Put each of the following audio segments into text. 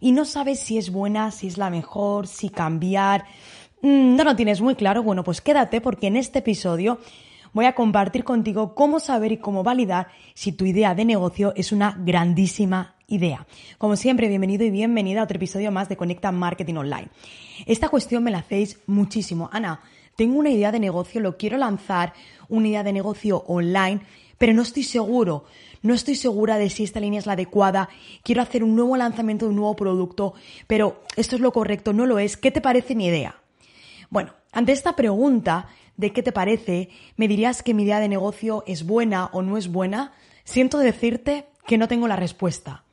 y no sabes si es buena, si es la mejor, si cambiar. Mm, no lo tienes muy claro. Bueno, pues quédate porque en este episodio voy a compartir contigo cómo saber y cómo validar si tu idea de negocio es una grandísima idea. Como siempre, bienvenido y bienvenida a otro episodio más de Conecta Marketing Online. Esta cuestión me la hacéis muchísimo. Ana, tengo una idea de negocio, lo quiero lanzar, una idea de negocio online, pero no estoy seguro no estoy segura de si esta línea es la adecuada, quiero hacer un nuevo lanzamiento de un nuevo producto, pero esto es lo correcto, no lo es, ¿qué te parece mi idea? Bueno, ante esta pregunta de qué te parece, ¿me dirías que mi idea de negocio es buena o no es buena? Siento decirte que no tengo la respuesta.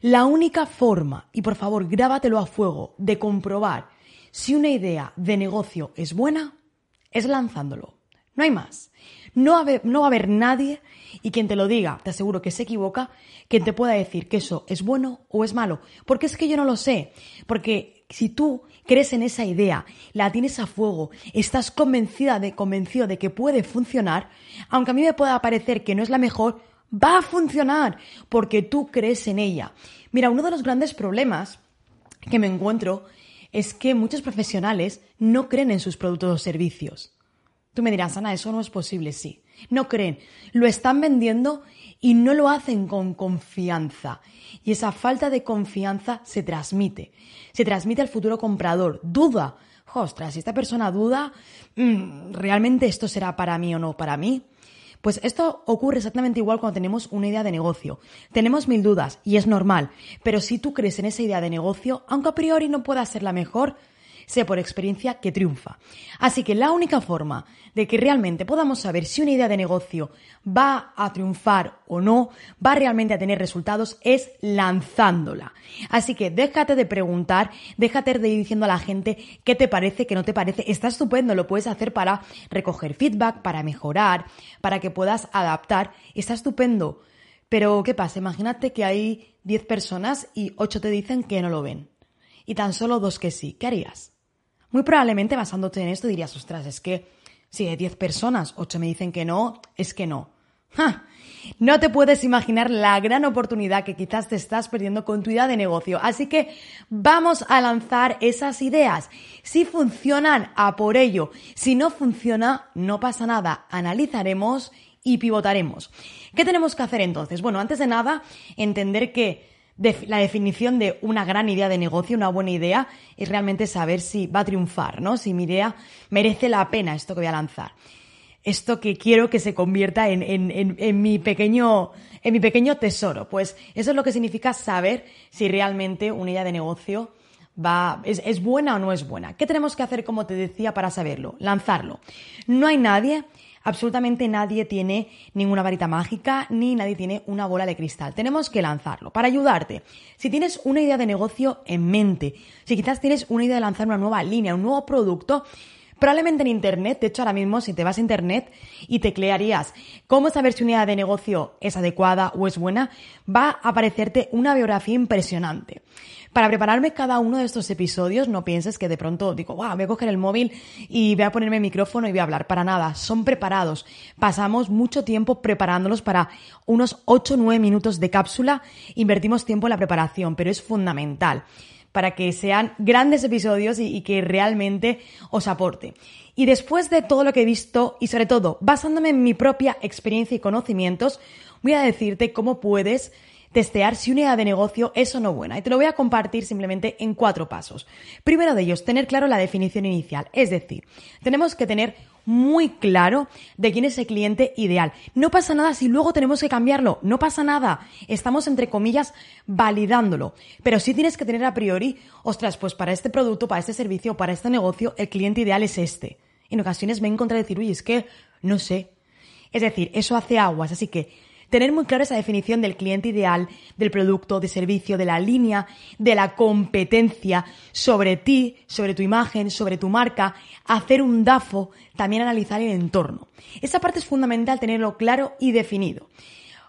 La única forma, y por favor grábatelo a fuego, de comprobar si una idea de negocio es buena, es lanzándolo. No hay más. No, va a haber nadie y quien te lo diga, te aseguro que se equivoca, quien te pueda decir que eso es bueno o es malo. Porque es que yo no lo sé. Porque si tú crees en esa idea, la tienes a fuego, estás convencida de, convencido de que puede funcionar, aunque a mí me pueda parecer que no es la mejor, va a funcionar porque tú crees en ella. Mira, uno de los grandes problemas que me encuentro es que muchos profesionales no creen en sus productos o servicios. Tú me dirás, Ana, eso no es posible, sí. No creen, lo están vendiendo y no lo hacen con confianza. Y esa falta de confianza se transmite. Se transmite al futuro comprador. Duda. Ostras, si esta persona duda, mm, ¿realmente esto será para mí o no para mí? Pues esto ocurre exactamente igual cuando tenemos una idea de negocio. Tenemos mil dudas y es normal, pero si tú crees en esa idea de negocio, aunque a priori no pueda ser la mejor, sé por experiencia que triunfa. Así que la única forma de que realmente podamos saber si una idea de negocio va a triunfar o no, va realmente a tener resultados, es lanzándola. Así que déjate de preguntar, déjate de ir diciendo a la gente qué te parece, qué no te parece. Está estupendo, lo puedes hacer para recoger feedback, para mejorar, para que puedas adaptar. Está estupendo. Pero, ¿qué pasa? Imagínate que hay 10 personas y 8 te dicen que no lo ven. Y tan solo dos que sí. ¿Qué harías? Muy probablemente basándote en esto dirías, ostras, es que si de 10 personas, 8 me dicen que no, es que no. No te puedes imaginar la gran oportunidad que quizás te estás perdiendo con tu idea de negocio. Así que vamos a lanzar esas ideas. Si funcionan, a por ello. Si no funciona, no pasa nada. Analizaremos y pivotaremos. ¿Qué tenemos que hacer entonces? Bueno, antes de nada, entender que la definición de una gran idea de negocio, una buena idea, es realmente saber si va a triunfar, ¿no? Si mi idea merece la pena esto que voy a lanzar. Esto que quiero que se convierta en, en, mi pequeño, en mi pequeño tesoro. Pues eso es lo que significa saber si realmente una idea de negocio va, es, es buena o no es buena. ¿Qué tenemos que hacer, como te decía, para saberlo? Lanzarlo. No hay nadie absolutamente nadie tiene ninguna varita mágica ni nadie tiene una bola de cristal. Tenemos que lanzarlo para ayudarte. Si tienes una idea de negocio en mente, si quizás tienes una idea de lanzar una nueva línea, un nuevo producto, Probablemente en Internet, de hecho ahora mismo si te vas a Internet y teclearías cómo saber si una idea de negocio es adecuada o es buena, va a aparecerte una biografía impresionante. Para prepararme cada uno de estos episodios, no pienses que de pronto digo, wow, voy a coger el móvil y voy a ponerme el micrófono y voy a hablar. Para nada, son preparados. Pasamos mucho tiempo preparándolos para unos 8 o 9 minutos de cápsula. Invertimos tiempo en la preparación, pero es fundamental para que sean grandes episodios y, que realmente os aporte. Y después de todo lo que he visto y sobre todo basándome en mi propia experiencia y conocimientos, voy a decirte cómo puedes testear si una idea de negocio es o no buena. Y te lo voy a compartir simplemente en cuatro pasos. Primero de ellos, tener claro la definición inicial. Es decir, tenemos que tener muy claro de quién es el cliente ideal. No pasa nada si luego tenemos que cambiarlo, no pasa nada. Estamos, entre comillas, validándolo. Pero sí tienes que tener a priori, ostras, pues para este producto, para este servicio, para este negocio, el cliente ideal es este. En ocasiones me he encontrado decir, uy, es que no sé. Es decir, eso hace aguas, así que tener muy claro esa definición del cliente ideal, del producto, de servicio, de la línea, de la competencia sobre ti, sobre tu imagen, sobre tu marca, hacer un DAFO, también analizar el entorno. Esa parte es fundamental tenerlo claro y definido.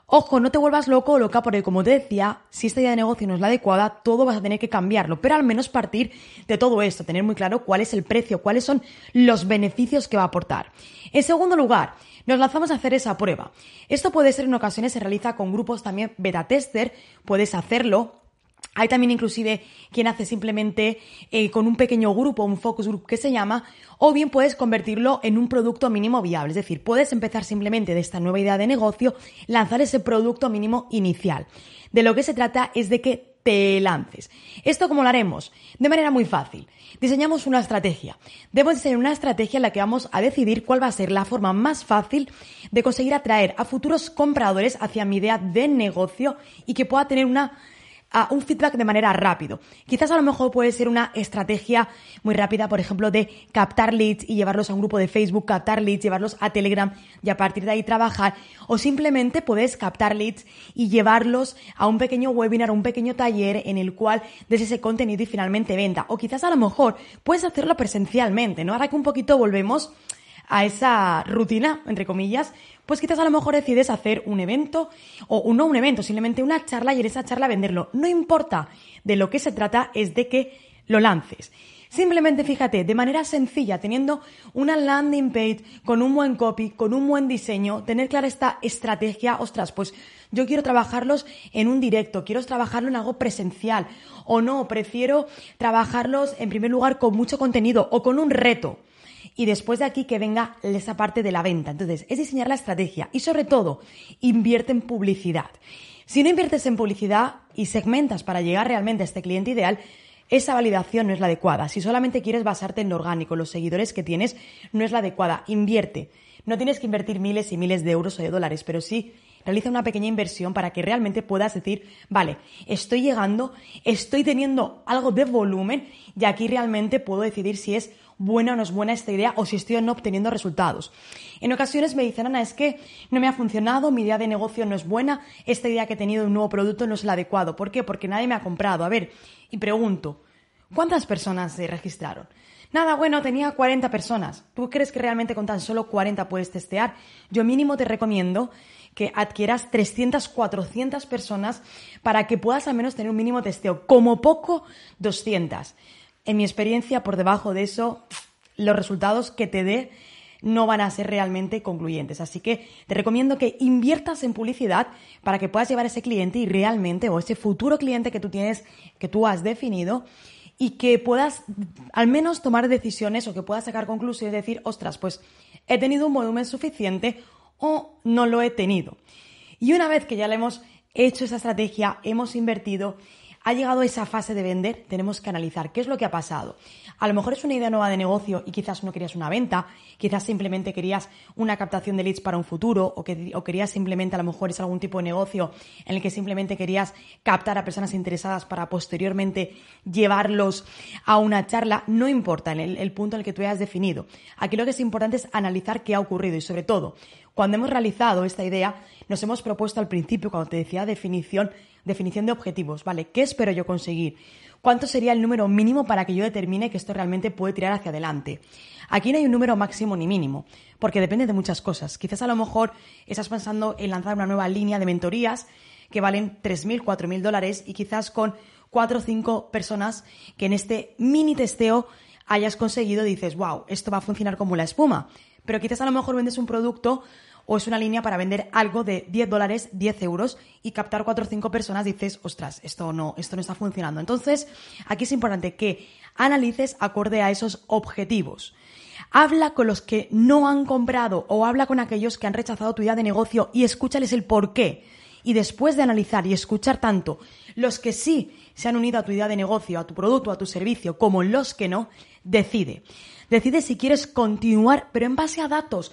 Ojo, no te vuelvas loco o loca porque, como te decía, si esta idea de negocio no es la adecuada, todo vas a tener que cambiarlo. Pero al menos partir de todo esto, tener muy claro cuál es el precio, cuáles son los beneficios que va a aportar. En segundo lugar, nos lanzamos a hacer esa prueba. Esto puede ser en ocasiones, se realiza con grupos también beta tester, puedes hacerlo hay también inclusive quien hace simplemente eh, con un pequeño grupo, un focus group que se llama, o bien puedes convertirlo en un producto mínimo viable. Es decir, puedes empezar simplemente de esta nueva idea de negocio, lanzar ese producto mínimo inicial. De lo que se trata es de que te lances. ¿Esto cómo lo haremos? De manera muy fácil. Diseñamos una estrategia. Debemos diseñar una estrategia en la que vamos a decidir cuál va a ser la forma más fácil de conseguir atraer a futuros compradores hacia mi idea de negocio y que pueda tener una un feedback de manera rápido. Quizás a lo mejor puede ser una estrategia muy rápida, por ejemplo, de captar leads y llevarlos a un grupo de Facebook, captar leads, llevarlos a Telegram y a partir de ahí trabajar. O simplemente puedes captar leads y llevarlos a un pequeño webinar, un pequeño taller en el cual des ese contenido y finalmente venta. O quizás a lo mejor puedes hacerlo presencialmente, ¿no? Ahora que un poquito volvemos a esa rutina, entre comillas, pues quizás a lo mejor decides hacer un evento o no un evento, simplemente una charla y en esa charla venderlo. No importa, de lo que se trata es de que lo lances. Simplemente fíjate, de manera sencilla, teniendo una landing page con un buen copy, con un buen diseño, tener clara esta estrategia, ostras, pues yo quiero trabajarlos en un directo, quiero trabajarlo en algo presencial, o no, prefiero trabajarlos en primer lugar con mucho contenido o con un reto y después de aquí que venga esa parte de la venta. Entonces, es diseñar la estrategia y sobre todo, invierte en publicidad. Si no inviertes en publicidad y segmentas para llegar realmente a este cliente ideal, esa validación no es la adecuada. Si solamente quieres basarte en lo orgánico, los seguidores que tienes, no es la adecuada. Invierte. No tienes que invertir miles y miles de euros o de dólares, pero sí realiza una pequeña inversión para que realmente puedas decir, vale, estoy llegando, estoy teniendo algo de volumen y aquí realmente puedo decidir si es buena o no es buena esta idea o si estoy no obteniendo resultados. En ocasiones me dicen, Ana, es que no me ha funcionado, mi idea de negocio no es buena, esta idea que he tenido de un nuevo producto no es el adecuado. ¿Por qué? Porque nadie me ha comprado. A ver, y pregunto, ¿cuántas personas se registraron? Nada, bueno, tenía 40 personas. ¿Tú crees que realmente con tan solo 40 puedes testear? Yo mínimo te recomiendo que adquieras 300, 400 personas para que puedas al menos tener un mínimo testeo. Como poco, 200 en mi experiencia, por debajo de eso, los resultados que te dé no van a ser realmente concluyentes. Así que te recomiendo que inviertas en publicidad para que puedas llevar a ese cliente y realmente, o ese futuro cliente que tú tienes, que tú has definido, y que puedas al menos tomar decisiones o que puedas sacar conclusiones y decir, ostras, pues he tenido un volumen suficiente o no lo he tenido. Y una vez que ya le hemos hecho esa estrategia, hemos invertido ha llegado esa fase de vender, tenemos que analizar qué es lo que ha pasado. A lo mejor es una idea nueva de negocio y quizás no querías una venta, quizás simplemente querías una captación de leads para un futuro o, que, o querías simplemente, a lo mejor es algún tipo de negocio en el que simplemente querías captar a personas interesadas para posteriormente llevarlos a una charla. No importa el, el punto en el que tú hayas definido. Aquí lo que es importante es analizar qué ha ocurrido y sobre todo, cuando hemos realizado esta idea, nos hemos propuesto al principio, cuando te decía definición, definición de objetivos, ¿vale? ¿Qué espero yo conseguir? ¿Cuánto sería el número mínimo para que yo determine que esto realmente puede tirar hacia adelante? Aquí no hay un número máximo ni mínimo, porque depende de muchas cosas. Quizás a lo mejor estás pensando en lanzar una nueva línea de mentorías que valen 3.000, 4.000 dólares y quizás con 4 o 5 personas que en este mini testeo hayas conseguido, dices, wow, esto va a funcionar como la espuma. Pero quizás a lo mejor vendes un producto o es una línea para vender algo de 10 dólares, 10 euros y captar 4 o 5 personas, dices, ostras, esto no, esto no está funcionando. Entonces, aquí es importante que analices acorde a esos objetivos. Habla con los que no han comprado o habla con aquellos que han rechazado tu idea de negocio y escúchales el por qué. Y después de analizar y escuchar tanto los que sí se han unido a tu idea de negocio, a tu producto, a tu servicio, como los que no, decide. Decide si quieres continuar, pero en base a datos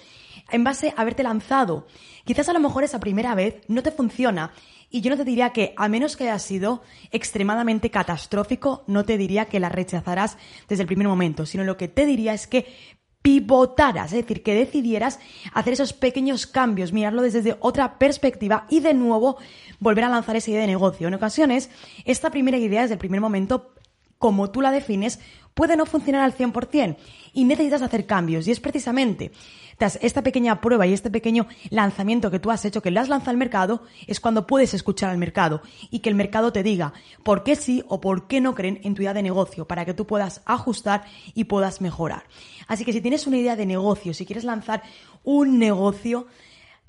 en base a haberte lanzado. Quizás a lo mejor esa primera vez no te funciona y yo no te diría que, a menos que haya sido extremadamente catastrófico, no te diría que la rechazarás desde el primer momento, sino lo que te diría es que pivotaras, es decir, que decidieras hacer esos pequeños cambios, mirarlo desde otra perspectiva y de nuevo volver a lanzar esa idea de negocio. En ocasiones, esta primera idea desde el primer momento como tú la defines, puede no funcionar al 100% y necesitas hacer cambios. Y es precisamente tras esta pequeña prueba y este pequeño lanzamiento que tú has hecho, que le has lanzado al mercado, es cuando puedes escuchar al mercado y que el mercado te diga por qué sí o por qué no creen en tu idea de negocio para que tú puedas ajustar y puedas mejorar. Así que si tienes una idea de negocio, si quieres lanzar un negocio,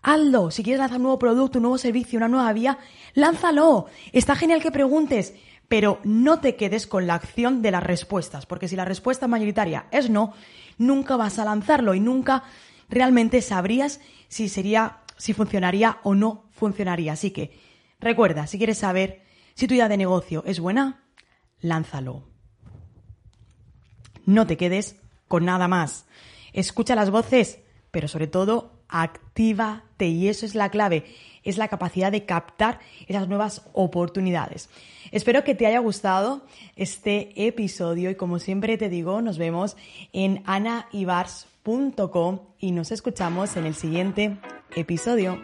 hazlo. Si quieres lanzar un nuevo producto, un nuevo servicio, una nueva vía, lánzalo. Está genial que preguntes pero no te quedes con la acción de las respuestas, porque si la respuesta mayoritaria es no, nunca vas a lanzarlo y nunca realmente sabrías si sería, si funcionaría o no funcionaría. Así que recuerda, si quieres saber si tu idea de negocio es buena, lánzalo. No te quedes con nada más. Escucha las voces, pero sobre todo actívate y eso es la clave es la capacidad de captar esas nuevas oportunidades. Espero que te haya gustado este episodio y como siempre te digo, nos vemos en anaibars.com y nos escuchamos en el siguiente episodio.